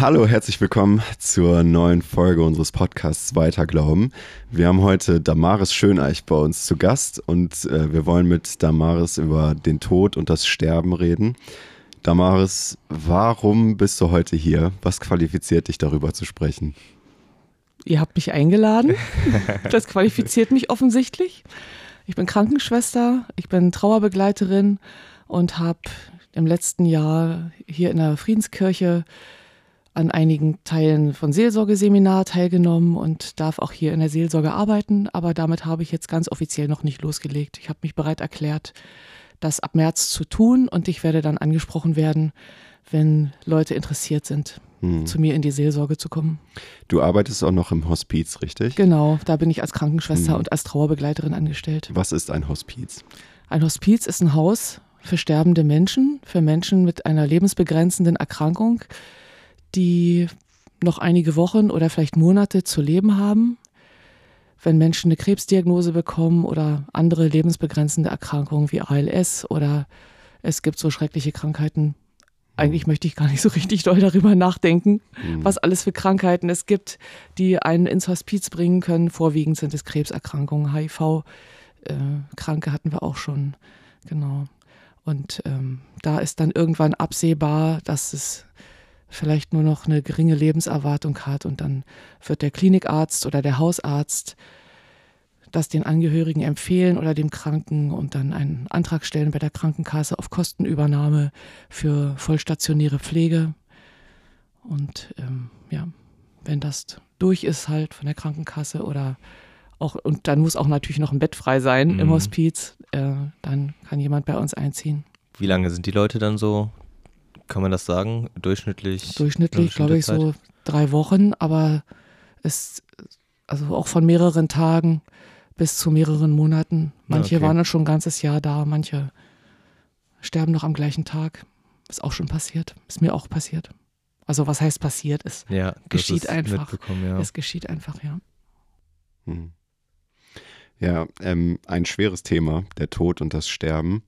Hallo, herzlich willkommen zur neuen Folge unseres Podcasts Weiter Glauben. Wir haben heute Damaris Schöneich bei uns zu Gast und äh, wir wollen mit Damaris über den Tod und das Sterben reden. Damaris, warum bist du heute hier? Was qualifiziert dich darüber zu sprechen? Ihr habt mich eingeladen. Das qualifiziert mich offensichtlich. Ich bin Krankenschwester, ich bin Trauerbegleiterin und habe im letzten Jahr hier in der Friedenskirche an einigen Teilen von Seelsorgeseminar teilgenommen und darf auch hier in der Seelsorge arbeiten. Aber damit habe ich jetzt ganz offiziell noch nicht losgelegt. Ich habe mich bereit erklärt, das ab März zu tun und ich werde dann angesprochen werden, wenn Leute interessiert sind, hm. zu mir in die Seelsorge zu kommen. Du arbeitest auch noch im Hospiz, richtig? Genau, da bin ich als Krankenschwester hm. und als Trauerbegleiterin angestellt. Was ist ein Hospiz? Ein Hospiz ist ein Haus für sterbende Menschen, für Menschen mit einer lebensbegrenzenden Erkrankung, die noch einige Wochen oder vielleicht Monate zu leben haben. Wenn Menschen eine Krebsdiagnose bekommen oder andere lebensbegrenzende Erkrankungen wie ALS oder es gibt so schreckliche Krankheiten. Eigentlich möchte ich gar nicht so richtig doll darüber nachdenken, mhm. was alles für Krankheiten es gibt, die einen ins Hospiz bringen können. Vorwiegend sind es Krebserkrankungen, HIV-Kranke äh, hatten wir auch schon. Genau. Und ähm, da ist dann irgendwann absehbar, dass es vielleicht nur noch eine geringe Lebenserwartung hat und dann wird der Klinikarzt oder der Hausarzt das den Angehörigen empfehlen oder dem Kranken und dann einen Antrag stellen bei der Krankenkasse auf Kostenübernahme für vollstationäre Pflege. Und ähm, ja, wenn das durch ist halt von der Krankenkasse oder auch, und dann muss auch natürlich noch ein Bett frei sein mhm. im Hospiz, äh, dann kann jemand bei uns einziehen. Wie lange sind die Leute dann so kann man das sagen? Durchschnittlich? Durchschnittlich, glaube ich, Zeit? so drei Wochen, aber es, also auch von mehreren Tagen bis zu mehreren Monaten. Manche okay. waren dann schon ein ganzes Jahr da, manche sterben noch am gleichen Tag. Ist auch schon passiert. Ist mir auch passiert. Also was heißt passiert? Es ja, geschieht einfach. Ja. Es geschieht einfach, ja. Hm. Ja, ähm, ein schweres Thema, der Tod und das Sterben.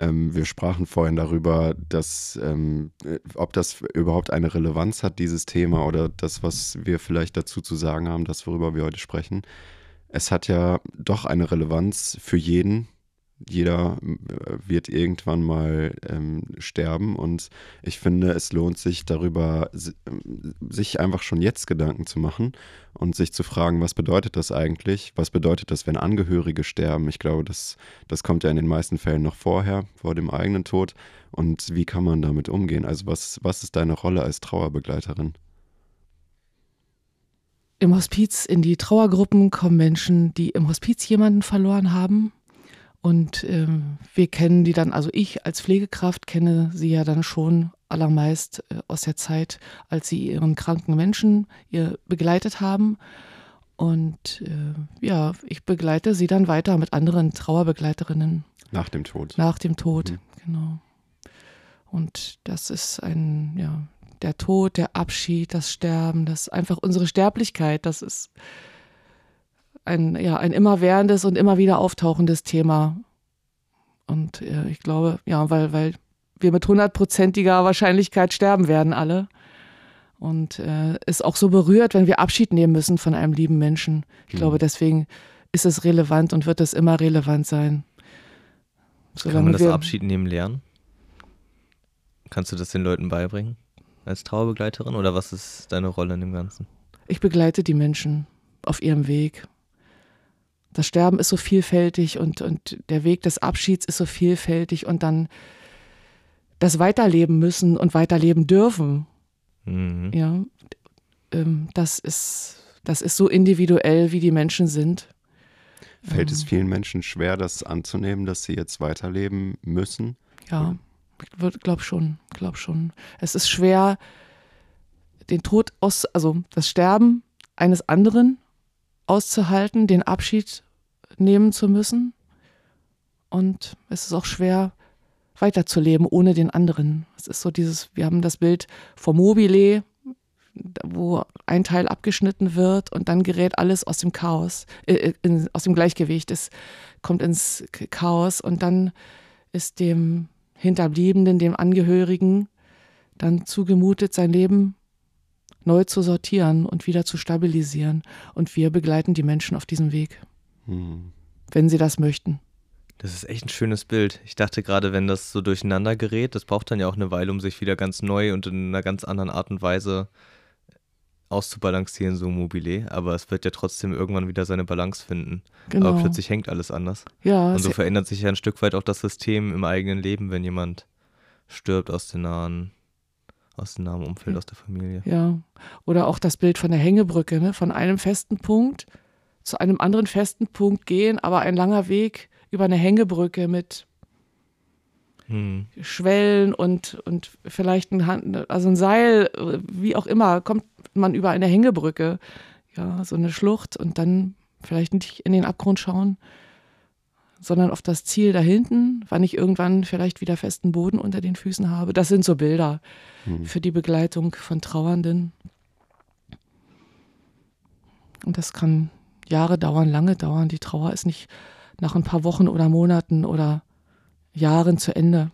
Ähm, wir sprachen vorhin darüber, dass, ähm, äh, ob das überhaupt eine Relevanz hat, dieses Thema, oder das, was wir vielleicht dazu zu sagen haben, das, worüber wir heute sprechen. Es hat ja doch eine Relevanz für jeden, jeder äh, wird irgendwann mal ähm, sterben und ich finde, es lohnt sich darüber, ähm, sich einfach schon jetzt Gedanken zu machen und sich zu fragen, was bedeutet das eigentlich? Was bedeutet das, wenn Angehörige sterben? Ich glaube, das, das kommt ja in den meisten Fällen noch vorher, vor dem eigenen Tod. Und wie kann man damit umgehen? Also was, was ist deine Rolle als Trauerbegleiterin? Im Hospiz, in die Trauergruppen kommen Menschen, die im Hospiz jemanden verloren haben und ähm, wir kennen die dann, also ich als Pflegekraft kenne sie ja dann schon allermeist äh, aus der Zeit, als sie ihren kranken Menschen ihr begleitet haben. Und äh, ja, ich begleite sie dann weiter mit anderen Trauerbegleiterinnen. Nach dem Tod. Nach dem Tod, mhm. genau. Und das ist ein, ja, der Tod, der Abschied, das Sterben, das einfach unsere Sterblichkeit, das ist ein, ja, ein immerwährendes und immer wieder auftauchendes Thema. Und äh, ich glaube, ja, weil, weil wir mit hundertprozentiger Wahrscheinlichkeit sterben werden alle. Und äh, ist auch so berührt, wenn wir Abschied nehmen müssen von einem lieben Menschen. Ich mhm. glaube, deswegen ist es relevant und wird es immer relevant sein. Solange Kann man das Abschied nehmen lernen? Kannst du das den Leuten beibringen? Als Trauerbegleiterin? Oder was ist deine Rolle in dem Ganzen? Ich begleite die Menschen auf ihrem Weg das Sterben ist so vielfältig und, und der Weg des Abschieds ist so vielfältig und dann das Weiterleben müssen und weiterleben dürfen. Mhm. Ja, ähm, das ist, das ist so individuell, wie die Menschen sind. Fällt es ähm. vielen Menschen schwer, das anzunehmen, dass sie jetzt weiterleben müssen? Ja, ich glaube schon, glaube schon. Es ist schwer, den Tod aus, also das Sterben eines anderen auszuhalten, den Abschied nehmen zu müssen. Und es ist auch schwer, weiterzuleben ohne den anderen. Es ist so dieses, wir haben das Bild vom Mobile, wo ein Teil abgeschnitten wird und dann gerät alles aus dem Chaos, äh, in, aus dem Gleichgewicht. Es kommt ins Chaos und dann ist dem Hinterbliebenen, dem Angehörigen dann zugemutet, sein Leben neu zu sortieren und wieder zu stabilisieren. Und wir begleiten die Menschen auf diesem Weg, hm. wenn sie das möchten. Das ist echt ein schönes Bild. Ich dachte gerade, wenn das so durcheinander gerät, das braucht dann ja auch eine Weile, um sich wieder ganz neu und in einer ganz anderen Art und Weise auszubalancieren, so Mobile. Aber es wird ja trotzdem irgendwann wieder seine Balance finden. Genau. Aber plötzlich hängt alles anders. Ja. Und so verändert sich ja ein Stück weit auch das System im eigenen Leben, wenn jemand stirbt aus dem nahen, aus dem nahen Umfeld, aus der Familie. Ja. Oder auch das Bild von der Hängebrücke, ne? von einem festen Punkt zu einem anderen festen Punkt gehen, aber ein langer Weg über eine Hängebrücke mit hm. Schwellen und, und vielleicht ein, Hand, also ein Seil, wie auch immer, kommt man über eine Hängebrücke, ja, so eine Schlucht und dann vielleicht nicht in den Abgrund schauen, sondern auf das Ziel da hinten, wann ich irgendwann vielleicht wieder festen Boden unter den Füßen habe. Das sind so Bilder hm. für die Begleitung von Trauernden. Und das kann Jahre dauern, lange dauern. Die Trauer ist nicht nach ein paar Wochen oder Monaten oder Jahren zu Ende.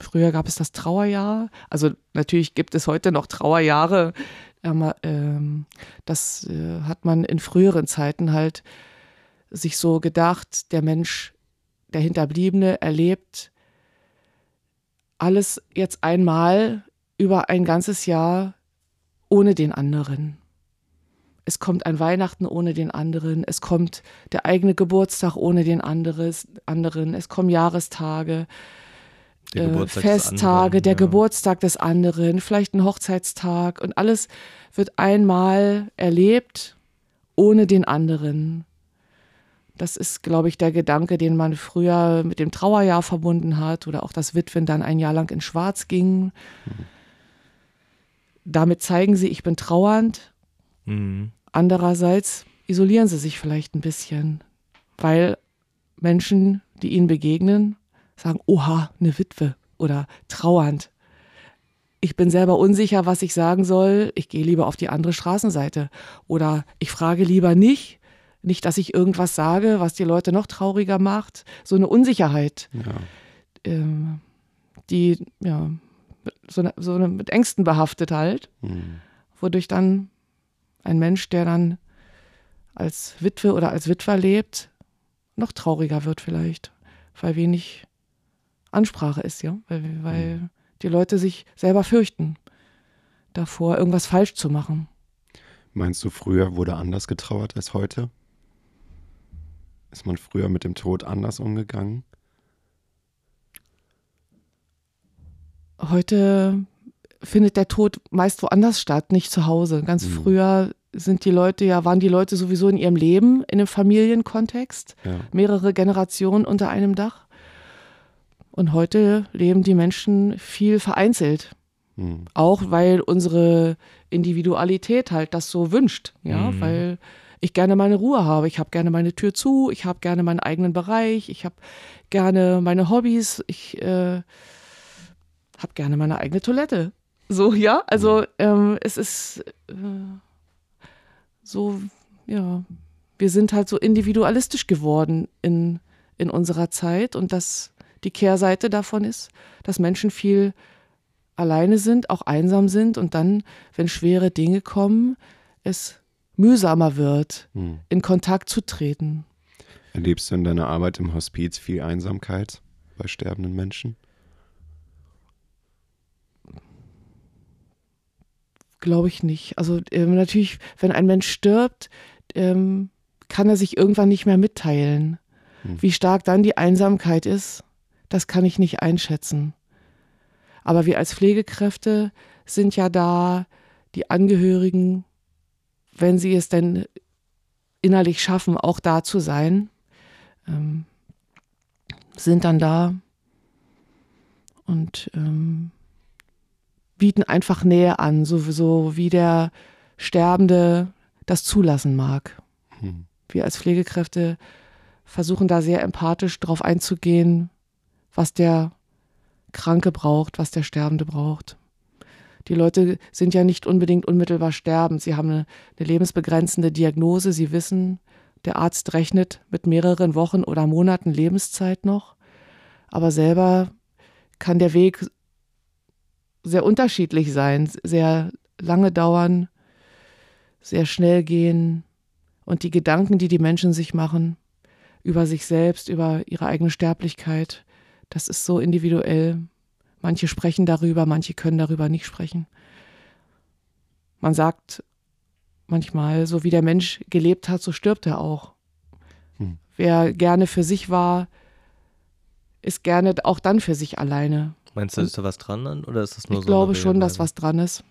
Früher gab es das Trauerjahr. Also natürlich gibt es heute noch Trauerjahre. Ähm, das äh, hat man in früheren Zeiten halt sich so gedacht, der Mensch, der Hinterbliebene, erlebt alles jetzt einmal über ein ganzes Jahr ohne den anderen es kommt ein Weihnachten ohne den anderen, es kommt der eigene Geburtstag ohne den anderes, anderen, es kommen Jahrestage, äh, Festtage, anderen, der ja. Geburtstag des anderen, vielleicht ein Hochzeitstag und alles wird einmal erlebt ohne den anderen. Das ist, glaube ich, der Gedanke, den man früher mit dem Trauerjahr verbunden hat oder auch das Witwen dann ein Jahr lang in Schwarz gingen. Mhm. Damit zeigen sie, ich bin trauernd, Mhm. Andererseits isolieren sie sich vielleicht ein bisschen, weil Menschen, die ihnen begegnen, sagen, oha, eine Witwe oder trauernd. Ich bin selber unsicher, was ich sagen soll. Ich gehe lieber auf die andere Straßenseite. Oder ich frage lieber nicht, nicht, dass ich irgendwas sage, was die Leute noch trauriger macht. So eine Unsicherheit, ja. ähm, die ja, so, eine, so eine, mit Ängsten behaftet halt, mhm. wodurch dann ein Mensch, der dann als Witwe oder als Witwer lebt, noch trauriger wird vielleicht, weil wenig Ansprache ist, ja, weil, weil mhm. die Leute sich selber fürchten davor, irgendwas falsch zu machen. Meinst du, früher wurde anders getrauert als heute? Ist man früher mit dem Tod anders umgegangen? Heute findet der Tod meist woanders statt, nicht zu Hause. Ganz mhm. früher sind die Leute ja, waren die Leute sowieso in ihrem Leben in einem Familienkontext, ja. mehrere Generationen unter einem Dach. Und heute leben die Menschen viel vereinzelt. Mhm. Auch weil unsere Individualität halt das so wünscht, ja, mhm. weil ich gerne meine Ruhe habe, ich habe gerne meine Tür zu, ich habe gerne meinen eigenen Bereich, ich habe gerne meine Hobbys, ich äh, habe gerne meine eigene Toilette. So, ja, also mhm. ähm, es ist äh, so, ja, wir sind halt so individualistisch geworden in, in unserer Zeit und dass die Kehrseite davon ist, dass Menschen viel alleine sind, auch einsam sind und dann, wenn schwere Dinge kommen, es mühsamer wird, hm. in Kontakt zu treten. Erlebst du in deiner Arbeit im Hospiz viel Einsamkeit bei sterbenden Menschen? Glaube ich nicht. Also ähm, natürlich, wenn ein Mensch stirbt, ähm, kann er sich irgendwann nicht mehr mitteilen. Hm. Wie stark dann die Einsamkeit ist, das kann ich nicht einschätzen. Aber wir als Pflegekräfte sind ja da, die Angehörigen, wenn sie es denn innerlich schaffen, auch da zu sein, ähm, sind dann da und ähm, bieten einfach Nähe an, so, so wie der Sterbende das zulassen mag. Hm. Wir als Pflegekräfte versuchen da sehr empathisch drauf einzugehen, was der Kranke braucht, was der Sterbende braucht. Die Leute sind ja nicht unbedingt unmittelbar sterbend. Sie haben eine, eine lebensbegrenzende Diagnose. Sie wissen, der Arzt rechnet mit mehreren Wochen oder Monaten Lebenszeit noch. Aber selber kann der Weg sehr unterschiedlich sein, sehr lange dauern, sehr schnell gehen und die Gedanken, die die Menschen sich machen über sich selbst, über ihre eigene Sterblichkeit, das ist so individuell. Manche sprechen darüber, manche können darüber nicht sprechen. Man sagt manchmal, so wie der Mensch gelebt hat, so stirbt er auch. Hm. Wer gerne für sich war, ist gerne auch dann für sich alleine. Meinst du, ist da was dran dann, oder ist das nur ich so? Ich glaube schon, dass was dran ist.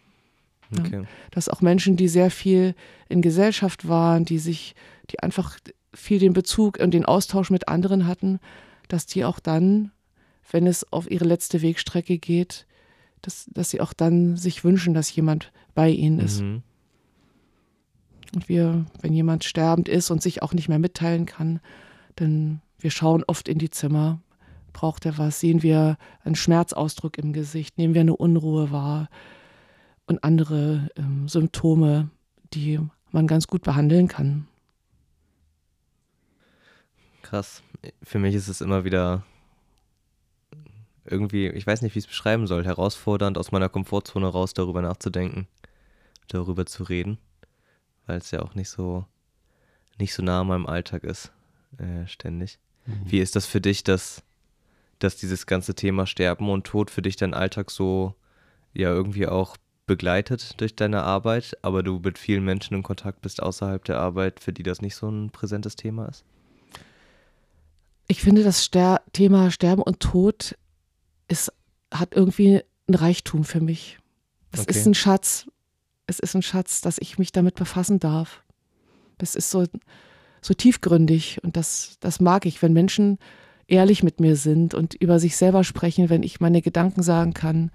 Okay. Ja. Dass auch Menschen, die sehr viel in Gesellschaft waren, die sich, die einfach viel den Bezug und den Austausch mit anderen hatten, dass die auch dann, wenn es auf ihre letzte Wegstrecke geht, dass, dass sie auch dann sich wünschen, dass jemand bei ihnen ist. Mhm. Und wir, wenn jemand sterbend ist und sich auch nicht mehr mitteilen kann, dann wir schauen oft in die Zimmer. Braucht er was? Sehen wir einen Schmerzausdruck im Gesicht? Nehmen wir eine Unruhe wahr? Und andere ähm, Symptome, die man ganz gut behandeln kann. Krass. Für mich ist es immer wieder irgendwie, ich weiß nicht, wie ich es beschreiben soll, herausfordernd, aus meiner Komfortzone raus darüber nachzudenken, darüber zu reden, weil es ja auch nicht so, nicht so nah an meinem Alltag ist, äh, ständig. Mhm. Wie ist das für dich, dass, dass dieses ganze Thema Sterben und Tod für dich dein Alltag so ja irgendwie auch begleitet durch deine Arbeit, aber du mit vielen Menschen in Kontakt bist außerhalb der Arbeit, für die das nicht so ein präsentes Thema ist? Ich finde, das Ster Thema Sterben und Tod ist, hat irgendwie ein Reichtum für mich. Es okay. ist ein Schatz. Es ist ein Schatz, dass ich mich damit befassen darf. Das ist so, so tiefgründig und das, das mag ich, wenn Menschen ehrlich mit mir sind und über sich selber sprechen, wenn ich meine Gedanken sagen kann,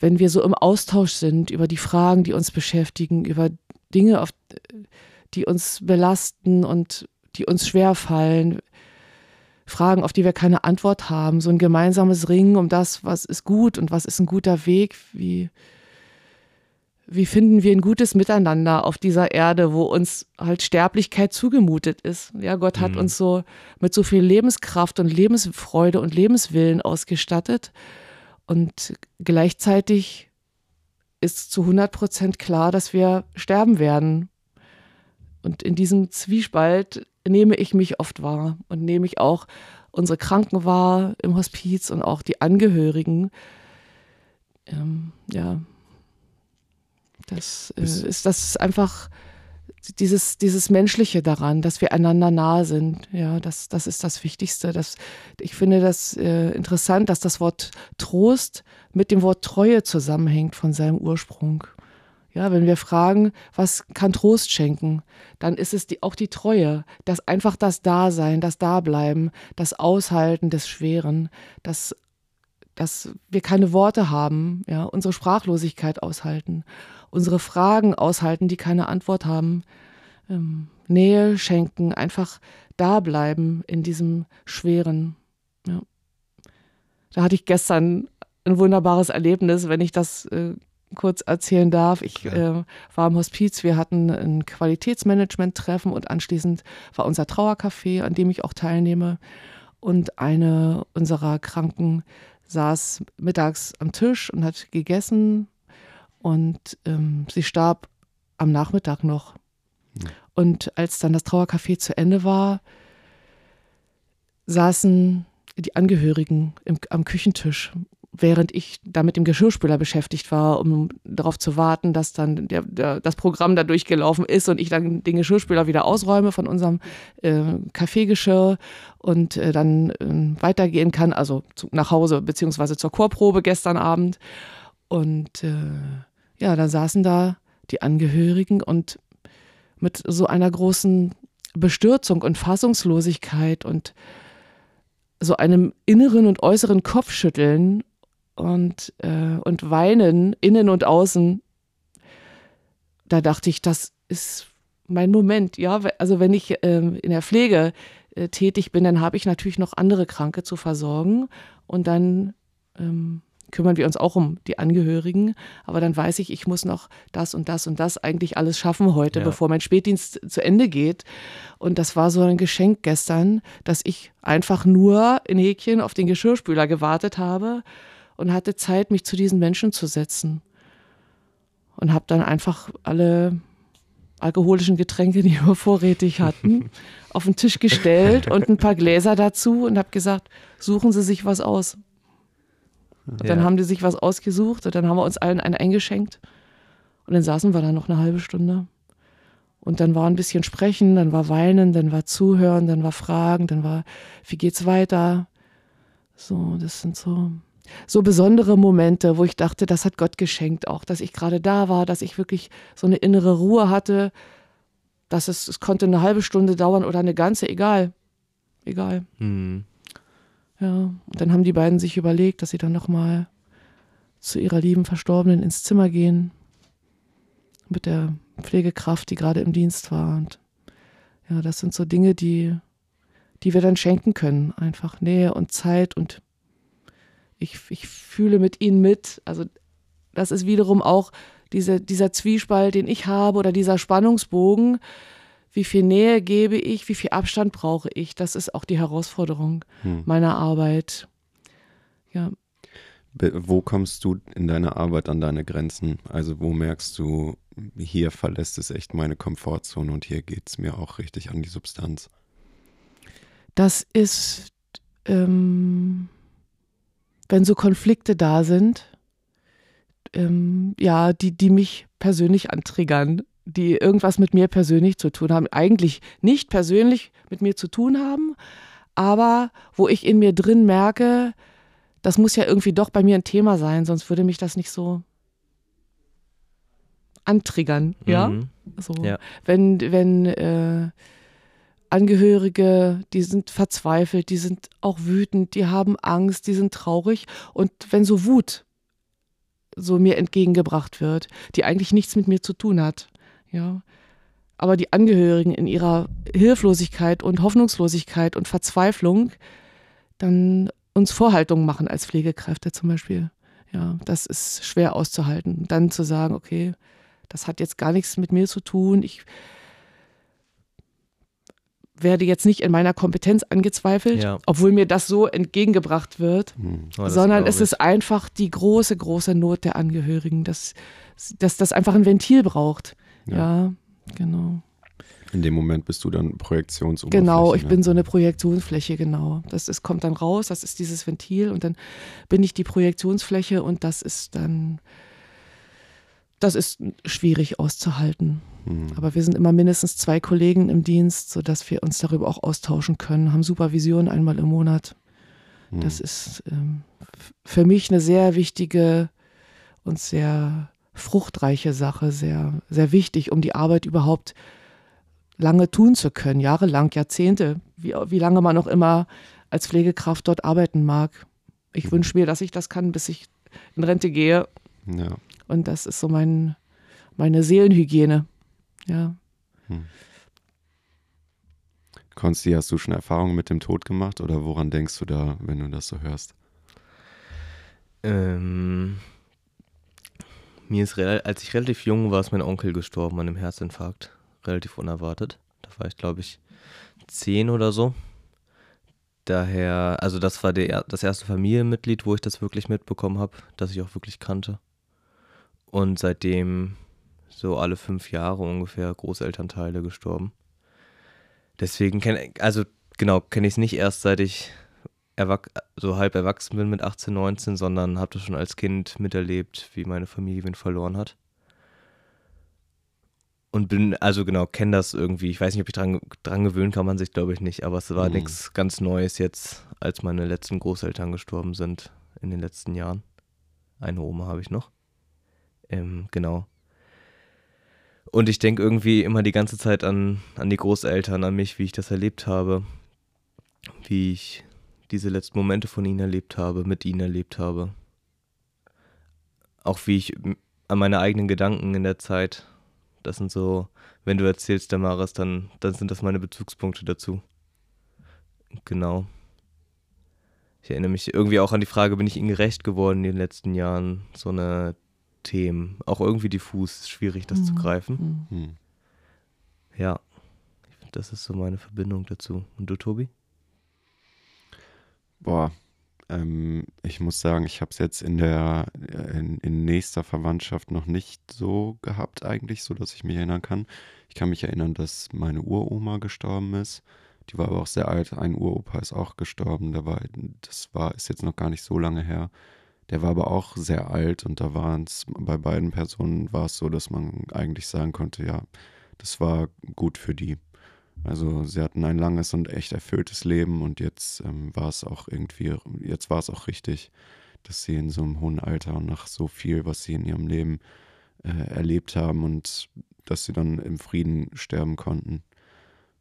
wenn wir so im Austausch sind über die Fragen, die uns beschäftigen, über Dinge, auf, die uns belasten und die uns schwerfallen, Fragen, auf die wir keine Antwort haben, so ein gemeinsames Ringen um das, was ist gut und was ist ein guter Weg, wie, wie finden wir ein gutes Miteinander auf dieser Erde, wo uns halt Sterblichkeit zugemutet ist. Ja, Gott hat mhm. uns so mit so viel Lebenskraft und Lebensfreude und Lebenswillen ausgestattet und gleichzeitig ist zu 100 Prozent klar, dass wir sterben werden. Und in diesem Zwiespalt nehme ich mich oft wahr und nehme ich auch unsere Kranken wahr im Hospiz und auch die Angehörigen. Ähm, ja, das äh, ist das ist einfach dieses, dieses Menschliche daran, dass wir einander nahe sind. Ja, das, das ist das Wichtigste. Das, ich finde das äh, interessant, dass das Wort Trost mit dem Wort Treue zusammenhängt von seinem Ursprung. Ja, wenn wir fragen, was kann Trost schenken, dann ist es die, auch die Treue, das einfach das Dasein, das Dableiben, das Aushalten des Schweren, das, dass wir keine Worte haben, ja, unsere Sprachlosigkeit aushalten, unsere Fragen aushalten, die keine Antwort haben, ähm, Nähe schenken, einfach dableiben in diesem Schweren. Ja. Da hatte ich gestern ein wunderbares Erlebnis, wenn ich das äh, kurz erzählen darf. Ich äh, war im Hospiz, wir hatten ein Qualitätsmanagement-Treffen und anschließend war unser Trauercafé, an dem ich auch teilnehme. Und eine unserer Kranken saß mittags am Tisch und hat gegessen und ähm, sie starb am Nachmittag noch. Und als dann das Trauercafé zu Ende war, saßen die Angehörigen im, am Küchentisch während ich da mit dem Geschirrspüler beschäftigt war, um darauf zu warten, dass dann der, der, das Programm da durchgelaufen ist und ich dann den Geschirrspüler wieder ausräume von unserem äh, Kaffeegeschirr und äh, dann äh, weitergehen kann, also zu, nach Hause beziehungsweise zur Chorprobe gestern Abend. Und äh, ja, da saßen da die Angehörigen und mit so einer großen Bestürzung und Fassungslosigkeit und so einem inneren und äußeren Kopfschütteln und, äh, und weinen, innen und außen. Da dachte ich, das ist mein Moment. Ja, also wenn ich äh, in der Pflege äh, tätig bin, dann habe ich natürlich noch andere Kranke zu versorgen und dann ähm, kümmern wir uns auch um die Angehörigen. Aber dann weiß ich, ich muss noch das und das und das eigentlich alles schaffen heute, ja. bevor mein Spätdienst zu Ende geht. Und das war so ein Geschenk gestern, dass ich einfach nur in Häkchen auf den Geschirrspüler gewartet habe und hatte Zeit, mich zu diesen Menschen zu setzen. und habe dann einfach alle alkoholischen Getränke, die wir vorrätig hatten, auf den Tisch gestellt und ein paar Gläser dazu und habe gesagt, suchen Sie sich was aus. Und dann Ja. haben die sich was ausgesucht und dann haben wir uns allen einen eingeschenkt. Und dann saßen wir da noch eine halbe Stunde. Und dann war ein bisschen Sprechen, dann war Weinen, dann war Zuhören, dann war Fragen, dann war, wie geht's weiter? So, das sind so, so besondere Momente, wo ich dachte, das hat Gott geschenkt auch, dass ich gerade da war, dass ich wirklich so eine innere Ruhe hatte, dass es, es konnte eine halbe Stunde dauern oder eine ganze, egal. Egal. Hm. Ja, und dann haben die beiden sich überlegt, dass sie dann nochmal zu ihrer lieben Verstorbenen ins Zimmer gehen. Mit der Pflegekraft, die gerade im Dienst war. Und ja, das sind so Dinge, die, die wir dann schenken können. Einfach Nähe und Zeit und ich, ich fühle mit ihnen mit. Also, das ist wiederum auch diese, dieser Zwiespalt, den ich habe oder dieser Spannungsbogen. Wie viel Nähe gebe ich, wie viel Abstand brauche ich? Das ist auch die Herausforderung Hm. meiner Arbeit. Ja, Wo kommst du in deiner Arbeit an deine Grenzen? Also wo merkst du, hier verlässt es echt meine Komfortzone und hier geht es mir auch richtig an die Substanz? das ist, ähm, wenn so Konflikte da sind, ähm, ja, die, die mich persönlich antriggern, die irgendwas mit mir persönlich zu tun haben. Eigentlich nicht persönlich mit mir zu tun haben, aber wo ich in mir drin merke, das muss ja irgendwie doch bei mir ein Thema sein, sonst würde mich das nicht so antriggern, ja? Mhm. So, Ja. wenn, wenn äh, Angehörige, die sind verzweifelt, die sind auch wütend, die haben Angst, die sind traurig. Und wenn so Wut so mir entgegengebracht wird, die eigentlich nichts mit mir zu tun hat, ja, aber die Angehörigen in ihrer Hilflosigkeit und Hoffnungslosigkeit und Verzweiflung dann uns Vorhaltungen machen als Pflegekräfte zum Beispiel. Ja, das ist schwer auszuhalten. Dann zu sagen, okay, das hat jetzt gar nichts mit mir zu tun. Ich werde jetzt nicht in meiner Kompetenz angezweifelt, Ja. obwohl mir das so entgegengebracht wird, Hm. Oh, sondern es ist einfach die große, große Not der Angehörigen, dass, dass das einfach ein Ventil braucht. Ja. Ja, genau. In dem Moment bist du dann Projektionsoberfläche. Genau, ich ne? bin so eine Projektionsfläche, genau. Das ist, kommt dann raus, das ist dieses Ventil und dann bin ich die Projektionsfläche und das ist dann, das ist schwierig auszuhalten. Hm. Aber wir sind immer mindestens zwei Kollegen im Dienst, sodass wir uns darüber auch austauschen können, haben Supervision einmal im Monat. Hm. Das ist ähm, für mich eine sehr wichtige und sehr fruchtreiche Sache, sehr, sehr wichtig, um die Arbeit überhaupt lange tun zu können, jahrelang, Jahrzehnte, wie, wie lange man auch immer als Pflegekraft dort arbeiten mag. Ich wünsche mir, dass ich das kann, bis ich in Rente gehe. Ja. Und das ist so mein, meine Seelenhygiene. Ja. Konsti, hast du schon Erfahrungen mit dem Tod gemacht oder woran denkst du da, wenn du das so hörst? Ähm, mir ist, als ich relativ jung war, ist mein Onkel gestorben an einem Herzinfarkt. Relativ unerwartet. Da war ich, glaube ich, zehn oder so. Daher, also das war der, er- das erste Familienmitglied, wo ich das wirklich mitbekommen habe, das ich auch wirklich kannte. Und seitdem so alle fünf Jahre ungefähr Großelternteile gestorben. Deswegen kenne also genau, kenne ich es nicht erst seit ich so halb erwachsen bin mit 18, 19, sondern habe das schon als Kind miterlebt, wie meine Familie wen verloren hat. Und bin, also genau, kenne das irgendwie. Ich weiß nicht, ob ich dran, dran gewöhnen kann man sich, glaube ich, nicht. Aber es war Mhm. nichts ganz Neues jetzt, als meine letzten Großeltern gestorben sind in den letzten Jahren. Eine Oma habe ich noch. Ähm, genau. Und ich denke irgendwie immer die ganze Zeit an, an die Großeltern, an mich, wie ich das erlebt habe. Wie ich diese letzten Momente von ihnen erlebt habe, mit ihnen erlebt habe. Auch wie ich an meine eigenen Gedanken in der Zeit. Das sind so, wenn du erzählst, Damaris, dann, dann sind das meine Bezugspunkte dazu. Genau. Ich erinnere mich irgendwie auch an die Frage, bin ich ihnen gerecht geworden in den letzten Jahren? So eine Themen. Auch irgendwie diffus, ist schwierig, das zu Mhm. greifen. Mhm. Hm. Ja. Ich find, Das ist so meine Verbindung dazu. Und du, Tobi? Boah, ähm, ich muss sagen, ich habe es jetzt in der in, in, nächster Verwandtschaft noch nicht so gehabt eigentlich, so dass ich mich erinnern kann. Ich kann mich erinnern, dass meine Uroma gestorben ist. Die war aber auch sehr alt. Ein Uropa ist auch gestorben. Da war, das war ist jetzt noch gar nicht so lange her. Der war aber auch sehr alt und da waren es bei beiden Personen war es so, dass man eigentlich sagen konnte, ja, das war gut für die. Also sie hatten ein langes und echt erfülltes Leben und jetzt ähm, war es auch irgendwie, jetzt war es auch richtig, dass sie in so einem hohen Alter und nach so viel, was sie in ihrem Leben äh, erlebt haben und dass sie dann im Frieden sterben konnten.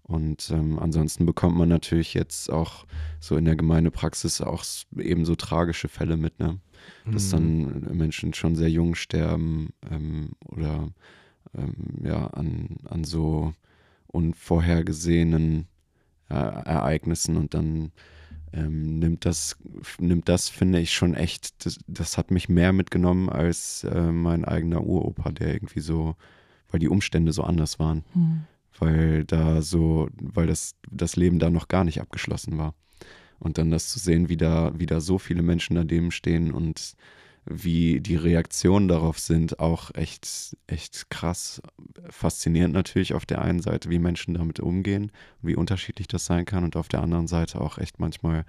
Und ähm, ansonsten bekommt man natürlich jetzt auch so in der Gemeindepraxis auch eben so tragische Fälle mit, ne? Dass mhm. dann Menschen schon sehr jung sterben ähm, oder ähm, ja, an, an so unvorhergesehenen äh, Ereignissen und dann ähm, nimmt das, nimmt das, finde ich, schon echt, das, das hat mich mehr mitgenommen als äh, mein eigener Uropa, der irgendwie so, weil die Umstände so anders waren. Mhm. Weil da so, weil das, das Leben da noch gar nicht abgeschlossen war. Und dann das zu sehen, wie da, wie da so viele Menschen daneben stehen und wie die Reaktionen darauf sind, auch echt, echt krass. Faszinierend natürlich auf der einen Seite, wie Menschen damit umgehen, wie unterschiedlich das sein kann und auf der anderen Seite auch echt manchmal,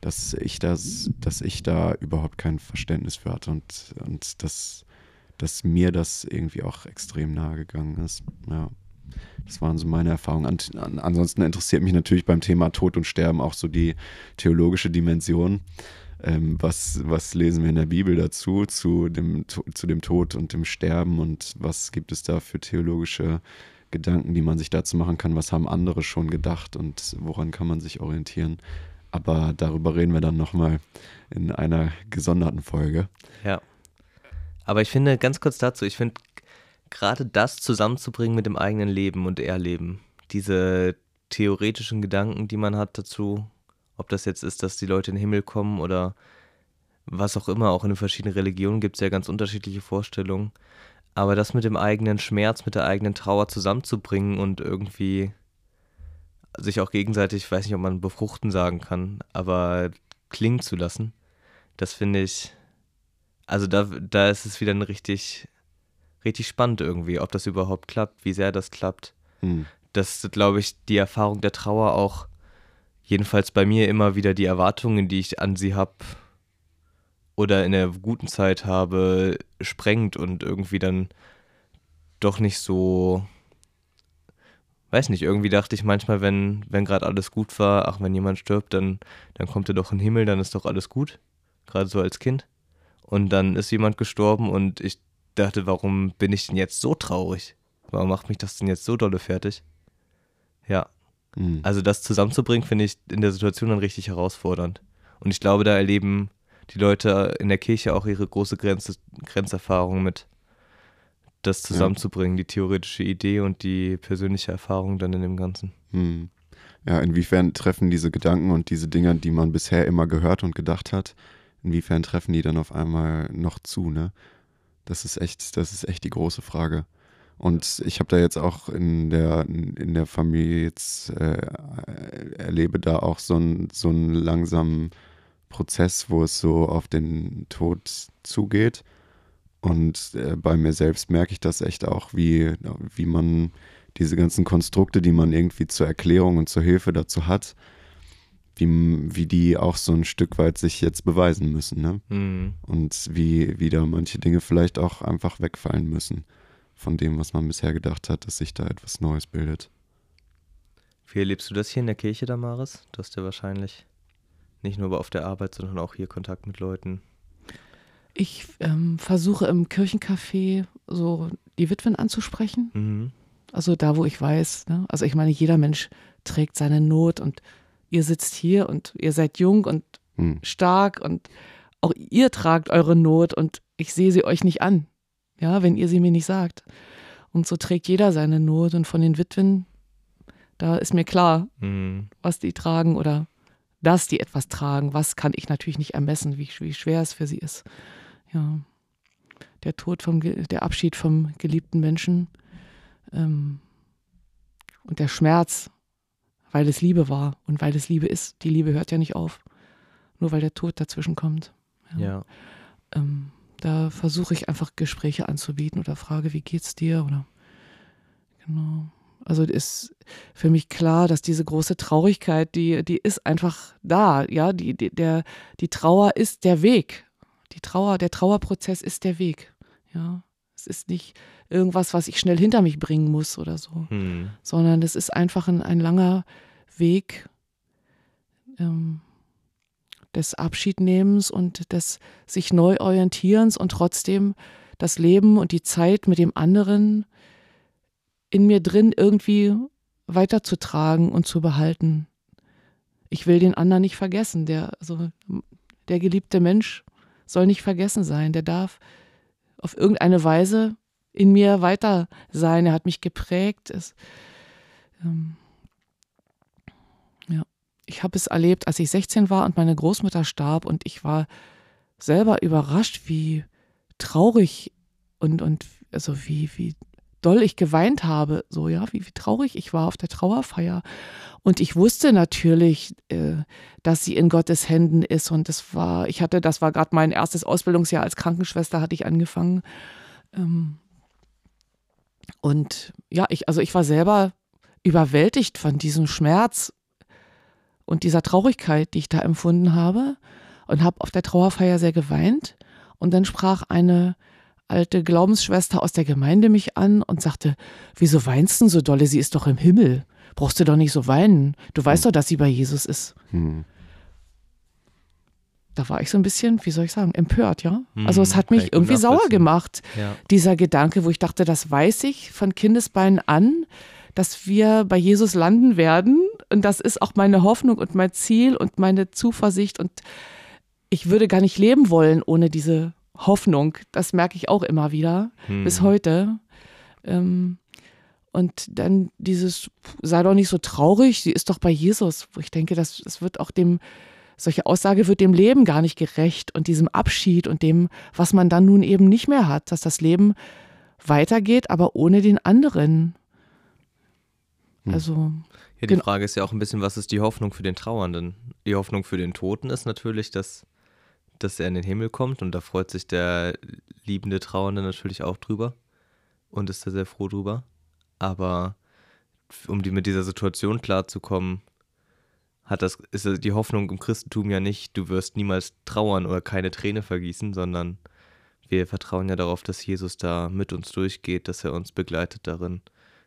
dass ich das, dass ich da überhaupt kein Verständnis für hatte und, und dass, dass mir das irgendwie auch extrem nahe gegangen ist. Ja. Das waren so meine Erfahrungen. ansonsten interessiert mich natürlich beim Thema Tod und Sterben auch so die theologische Dimension. Ähm, was, was lesen wir in der Bibel dazu, zu dem, zu dem Tod und dem Sterben und was gibt es da für theologische Gedanken, die man sich dazu machen kann, was haben andere schon gedacht und woran kann man sich orientieren. Aber darüber reden wir dann nochmal in einer gesonderten Folge. Ja. Aber ich finde, ganz kurz dazu, ich finde gerade das zusammenzubringen mit dem eigenen Leben und Erleben, diese theoretischen Gedanken, die man hat dazu, ob das jetzt ist, dass die Leute in den Himmel kommen oder was auch immer, auch in den verschiedenen Religionen gibt es ja ganz unterschiedliche Vorstellungen. Aber das mit dem eigenen Schmerz, mit der eigenen Trauer zusammenzubringen und irgendwie sich auch gegenseitig, ich weiß nicht, ob man befruchten sagen kann, aber klingen zu lassen, das finde ich, also da, da ist es wieder ein richtig, richtig spannend irgendwie, ob das überhaupt klappt, wie sehr das klappt. Mhm. Das, glaube ich, die Erfahrung der Trauer auch jedenfalls bei mir immer wieder die Erwartungen, die ich an sie habe oder in der guten Zeit habe, sprengt und irgendwie dann doch nicht so, weiß nicht, irgendwie dachte ich manchmal, wenn, wenn gerade alles gut war, ach, wenn jemand stirbt, dann, dann kommt er doch in den Himmel, dann ist doch alles gut, gerade so als Kind. Und dann ist jemand gestorben und ich dachte, warum bin ich denn jetzt so traurig? Warum macht mich das denn jetzt so dolle fertig? Ja, Mhm. Also das zusammenzubringen, finde ich in der Situation dann richtig herausfordernd. Und ich glaube, da erleben die Leute in der Kirche auch ihre große Grenze, Grenzerfahrung mit, das zusammenzubringen, ja. die theoretische Idee und die persönliche Erfahrung dann in dem Ganzen. Mhm. Ja, inwiefern treffen diese Gedanken und diese Dinge, die man bisher immer gehört und gedacht hat, inwiefern treffen die dann auf einmal noch zu, ne? Das ist echt, das ist echt die große Frage. Und ich habe da jetzt auch in der, in der Familie jetzt, äh, erlebe da auch so, ein, so einen langsamen Prozess, wo es so auf den Tod zugeht. Und äh, bei mir selbst merke ich das echt auch, wie, wie man diese ganzen Konstrukte, die man irgendwie zur Erklärung und zur Hilfe dazu hat, wie, wie die auch so ein Stück weit sich jetzt beweisen müssen. Ne? Mhm. Und wie, wie da manche Dinge vielleicht auch einfach wegfallen müssen von dem, was man bisher gedacht hat, dass sich da etwas Neues bildet. Wie erlebst du das hier in der Kirche, Damaris? Du hast ja wahrscheinlich nicht nur auf der Arbeit, sondern auch hier Kontakt mit Leuten. Ich ähm, versuche im Kirchencafé so die Witwen anzusprechen. Mhm. Also da, wo ich weiß. Ne? Also ich meine, jeder Mensch trägt seine Not und ihr sitzt hier und ihr seid jung und mhm. stark und auch ihr tragt eure Not und ich sehe sie euch nicht an ja, wenn ihr sie mir nicht sagt. Und so trägt jeder seine Not und von den Witwen, da ist mir klar, mhm. was die tragen oder dass die etwas tragen. Was kann ich natürlich nicht ermessen, wie, wie schwer es für sie ist. Ja, der Tod vom, der Abschied vom geliebten Menschen ähm, und der Schmerz, weil es Liebe war und weil es Liebe ist. Die Liebe hört ja nicht auf. nur weil der Tod dazwischen kommt. Ja. ja. Ähm, da versuche ich einfach Gespräche anzubieten oder frage, wie geht's dir? Oder genau. Also ist für mich klar, dass diese große Traurigkeit, die, die ist einfach da, ja, die, die, der, die Trauer ist der Weg. Die Trauer, der Trauerprozess ist der Weg. Ja. Ist nicht irgendwas, was ich schnell hinter mich bringen muss oder so, hm. sondern es ist einfach ein, ein langer Weg ähm, des Abschiednehmens und des sich neu orientierens und trotzdem das Leben und die Zeit mit dem anderen in mir drin irgendwie weiterzutragen und zu behalten. Ich will den anderen nicht vergessen. Der, also, der geliebte Mensch soll nicht vergessen sein. Der darf auf irgendeine Weise in mir weiter sein. Er hat mich geprägt. Es, ähm, ja. Ich habe es erlebt, als ich 16 war und meine Großmutter starb und ich war selber überrascht, wie traurig und, und also wie, wie doll ich geweint habe, so ja, wie, wie traurig ich war auf der Trauerfeier. Und ich wusste natürlich, äh, dass sie in Gottes Händen ist. Und das war, ich hatte, das war gerade mein erstes Ausbildungsjahr als Krankenschwester, hatte ich angefangen. Ähm, und ja, ich, also ich war selber überwältigt von diesem Schmerz und dieser Traurigkeit, die ich da empfunden habe. Und habe auf der Trauerfeier sehr geweint. Und dann sprach eine alte Glaubensschwester aus der Gemeinde mich an und sagte, wieso weinst du so dolle? Sie ist doch im Himmel. Brauchst du doch nicht so weinen. Du weißt hm. doch, dass sie bei Jesus ist. Hm. Da war ich so ein bisschen, wie soll ich sagen, empört, ja. Hm, also es hat mich irgendwie sauer gemacht, ja. dieser Gedanke, wo ich dachte, das weiß ich von Kindesbeinen an, dass wir bei Jesus landen werden. Und das ist auch meine Hoffnung und mein Ziel und meine Zuversicht. Und ich würde gar nicht leben wollen ohne diese Hoffnung. Das merke ich auch immer wieder hm. bis heute. Ähm, und dann dieses, sei doch nicht so traurig, sie ist doch bei Jesus, wo ich denke, das, das wird auch dem, solche Aussage wird dem Leben gar nicht gerecht und diesem Abschied und dem, was man dann nun eben nicht mehr hat, dass das Leben weitergeht, aber ohne den anderen. Hm. Also. Ja, die Frage ist ja auch ein bisschen, was ist die Hoffnung für den Trauernden? Die Hoffnung für den Toten ist natürlich, dass dass er in den Himmel kommt und da freut sich der liebende Trauernde natürlich auch drüber und ist da sehr froh drüber. Aber um die mit dieser Situation klarzukommen, hat das, ist die Hoffnung im Christentum ja nicht, du wirst niemals trauern oder keine Träne vergießen, sondern wir vertrauen ja darauf, dass Jesus da mit uns durchgeht, dass er uns begleitet darin,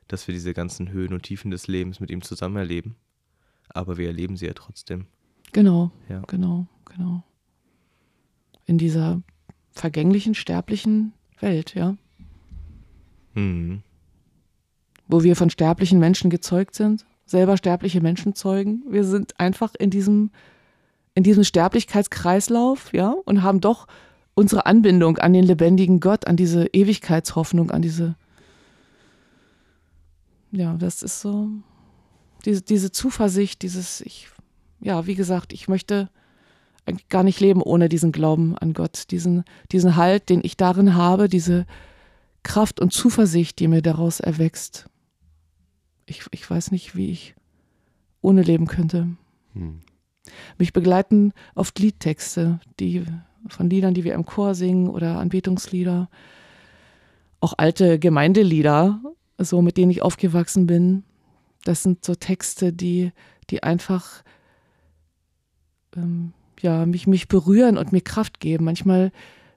dass wir diese ganzen Höhen und Tiefen des Lebens mit ihm zusammen erleben. Aber wir erleben sie ja trotzdem. Genau, ja. genau, genau in dieser vergänglichen, sterblichen Welt, ja. Mhm. Wo wir von sterblichen Menschen gezeugt sind, selber sterbliche Menschen zeugen. Wir sind einfach in diesem, in diesem Sterblichkeitskreislauf, ja, und haben doch unsere Anbindung an den lebendigen Gott, an diese Ewigkeitshoffnung, an diese, ja, das ist so, diese, diese Zuversicht, dieses, ich, ja, wie gesagt, ich möchte gar nicht leben ohne diesen Glauben an Gott, diesen, diesen Halt, den ich darin habe, diese Kraft und Zuversicht, die mir daraus erwächst. Ich, ich weiß nicht, wie ich ohne leben könnte. Hm. Mich begleiten oft Liedtexte, die von Liedern, die wir im Chor singen oder Anbetungslieder, auch alte Gemeindelieder, so mit denen ich aufgewachsen bin. Das sind so Texte, die, die einfach ähm, ja, mich, mich berühren und mir Kraft geben. Manchmal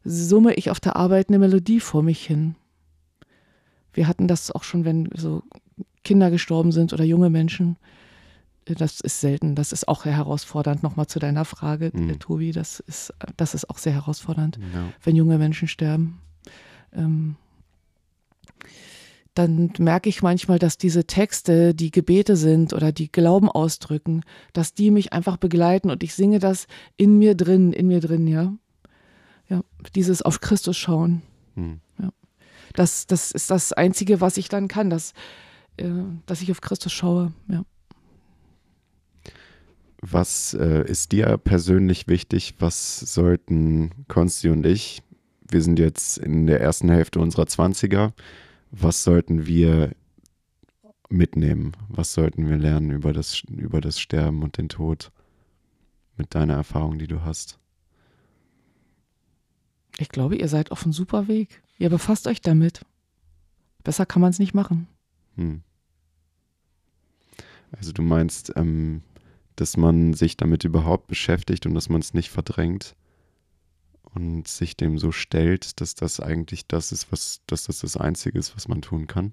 summe ich auf der Arbeit eine Melodie vor mich hin. Wir hatten das auch schon, wenn so Kinder gestorben sind oder junge Menschen. Das ist selten. Das ist auch herausfordernd. Nochmal zu deiner Frage, mhm. Tobi. Das ist, das ist auch sehr herausfordernd, ja. wenn junge Menschen sterben. Ähm, dann merke ich manchmal, dass diese Texte, die Gebete sind oder die Glauben ausdrücken, dass die mich einfach begleiten und ich singe das in mir drin, in mir drin, ja. Ja, dieses auf Christus schauen. Hm. Ja. Das, das ist das Einzige, was ich dann kann, dass, äh, dass ich auf Christus schaue, ja. Was äh, ist dir persönlich wichtig? Was sollten Konsti und ich, wir sind jetzt in der ersten Hälfte unserer 20er, was sollten wir mitnehmen? Was sollten wir lernen über das, über das Sterben und den Tod mit deiner Erfahrung, die du hast? Ich glaube, ihr seid auf einem super Weg. Ihr befasst euch damit. Besser kann man es nicht machen. Hm. Also du meinst, ähm, dass man sich damit überhaupt beschäftigt und dass man es nicht verdrängt und sich dem so stellt, dass das eigentlich das ist, was, dass das das Einzige ist, was man tun kann?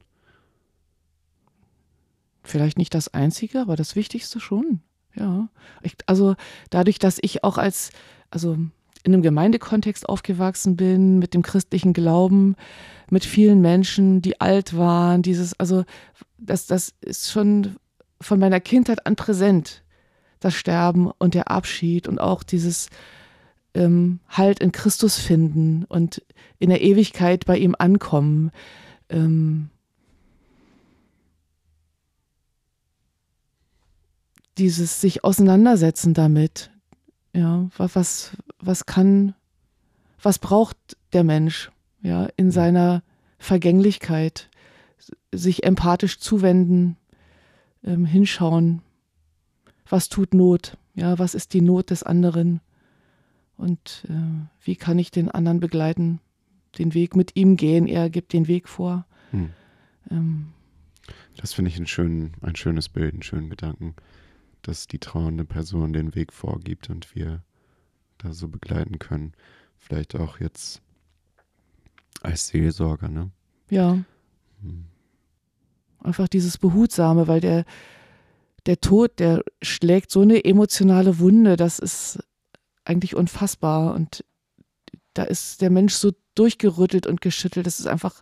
Vielleicht nicht das Einzige, aber das Wichtigste schon. Ja. Ich, also dadurch, dass ich auch als, also in einem Gemeindekontext aufgewachsen bin, mit dem christlichen Glauben, mit vielen Menschen, die alt waren, dieses, also das, das ist schon von meiner Kindheit an präsent, das Sterben und der Abschied und auch dieses ähm, Halt in Christus finden und in der Ewigkeit bei ihm ankommen. Ähm, dieses sich auseinandersetzen damit. Ja, was, was kann, was braucht der Mensch, ja, in seiner Vergänglichkeit, sich empathisch zuwenden, ähm, hinschauen, was tut Not, ja, was ist die Not des anderen und äh, wie kann ich den anderen begleiten, den Weg mit ihm gehen, er gibt den Weg vor. Hm. Ähm, das finde ich ein, schön, ein schönes Bild, einen schönen Gedanken, dass die trauernde Person den Weg vorgibt und wir da so begleiten können. Vielleicht auch jetzt als Seelsorger, ne? Ja. Hm. Einfach dieses Behutsame, weil der, der Tod, der schlägt so eine emotionale Wunde, das ist eigentlich unfassbar. Und da ist der Mensch so durchgerüttelt und geschüttelt. Das ist einfach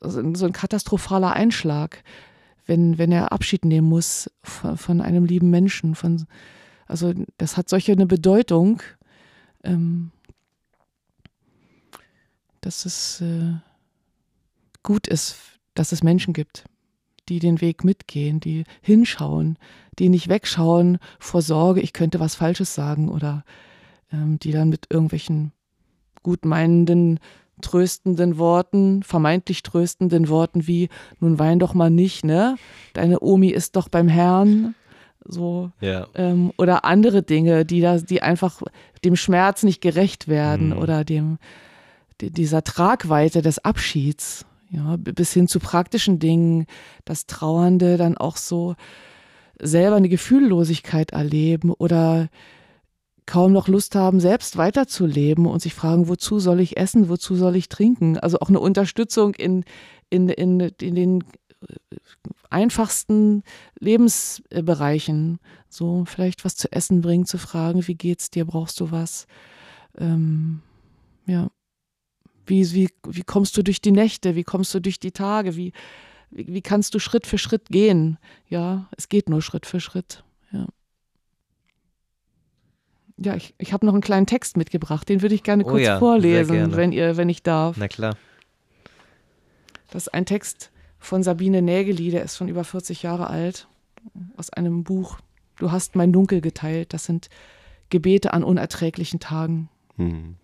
so ein katastrophaler Einschlag, wenn, wenn er Abschied nehmen muss von, von einem lieben Menschen. Von, also das hat solche eine Bedeutung, ähm, dass es äh, gut ist, dass es Menschen gibt, die den Weg mitgehen, die hinschauen, die nicht wegschauen vor Sorge, ich könnte was Falsches sagen oder ähm, die dann mit irgendwelchen gutmeinenden, tröstenden Worten, vermeintlich tröstenden Worten wie, nun wein doch mal nicht, ne? Deine Omi ist doch beim Herrn. So. Ja. Ähm, oder andere Dinge, die da, die einfach dem Schmerz nicht gerecht werden mhm. oder dem, die, dieser Tragweite des Abschieds. Ja, bis hin zu praktischen Dingen, dass Trauernde dann auch so selber eine Gefühllosigkeit erleben oder kaum noch Lust haben, selbst weiterzuleben und sich fragen, wozu soll ich essen, wozu soll ich trinken? Also auch eine Unterstützung in, in, in, in den äh, einfachsten Lebensbereichen. So vielleicht was zu essen bringen, zu fragen, wie geht's dir, brauchst du was? Ähm, ja. Wie, wie, wie kommst du durch die Nächte? Wie kommst du durch die Tage? Wie, wie, wie kannst du Schritt für Schritt gehen? Ja, es geht nur Schritt für Schritt. Ja. Ja, ich, ich habe noch einen kleinen Text mitgebracht, den würde ich gerne oh kurz oh ja, vorlesen, wenn ihr, wenn ich darf. Na klar. Das ist ein Text von Sabine Nägeli, der ist schon über 40 Jahre alt, aus einem Buch. Du hast mein Dunkel geteilt. Das sind Gebete an unerträglichen Tagen. Hm.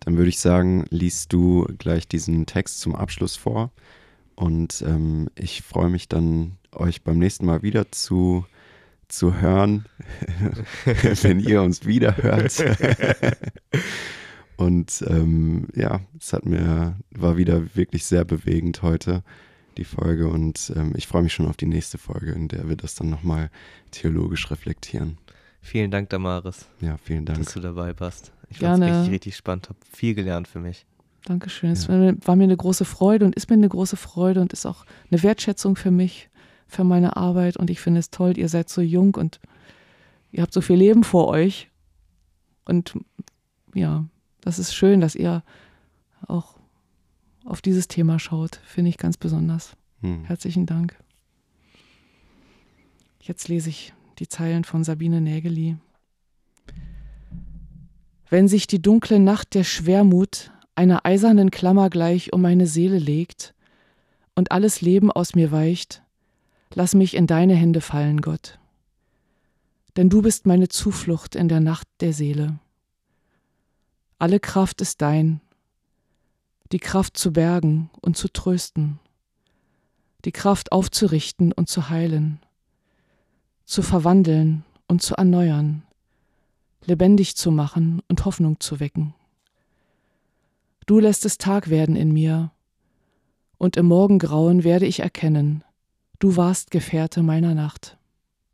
Dann würde ich sagen, liest du gleich diesen Text zum Abschluss vor. Und ähm, ich freue mich dann, euch beim nächsten Mal wieder zu zu hören, wenn ihr uns wieder hört. Und ähm, ja, es hat mir, war wieder wirklich sehr bewegend heute, die Folge. Und ähm, ich freue mich schon auf die nächste Folge, in der wir das dann nochmal theologisch reflektieren. Vielen Dank, Damaris. Ja, vielen Dank. Dass du dabei warst. Ich fand es richtig, richtig spannend, habe viel gelernt für mich. Dankeschön. Es ja. war mir eine große Freude und ist mir eine große Freude und ist auch eine Wertschätzung für mich für meine Arbeit und ich finde es toll, ihr seid so jung und ihr habt so viel Leben vor euch. Und ja, das ist schön, dass ihr auch auf dieses Thema schaut. Finde ich ganz besonders. Hm. Herzlichen Dank. Jetzt lese ich die Zeilen von Sabine Nägeli. Wenn sich die dunkle Nacht der Schwermut einer eisernen Klammer gleich um meine Seele legt und alles Leben aus mir weicht, Lass mich in deine Hände fallen, Gott. Denn du bist meine Zuflucht in der Nacht der Seele. Alle Kraft ist dein, die Kraft zu bergen und zu trösten, die Kraft aufzurichten und zu heilen, zu verwandeln und zu erneuern, lebendig zu machen und Hoffnung zu wecken. Du lässt es Tag werden in mir, und im Morgengrauen werde ich erkennen, du warst Gefährte meiner Nacht.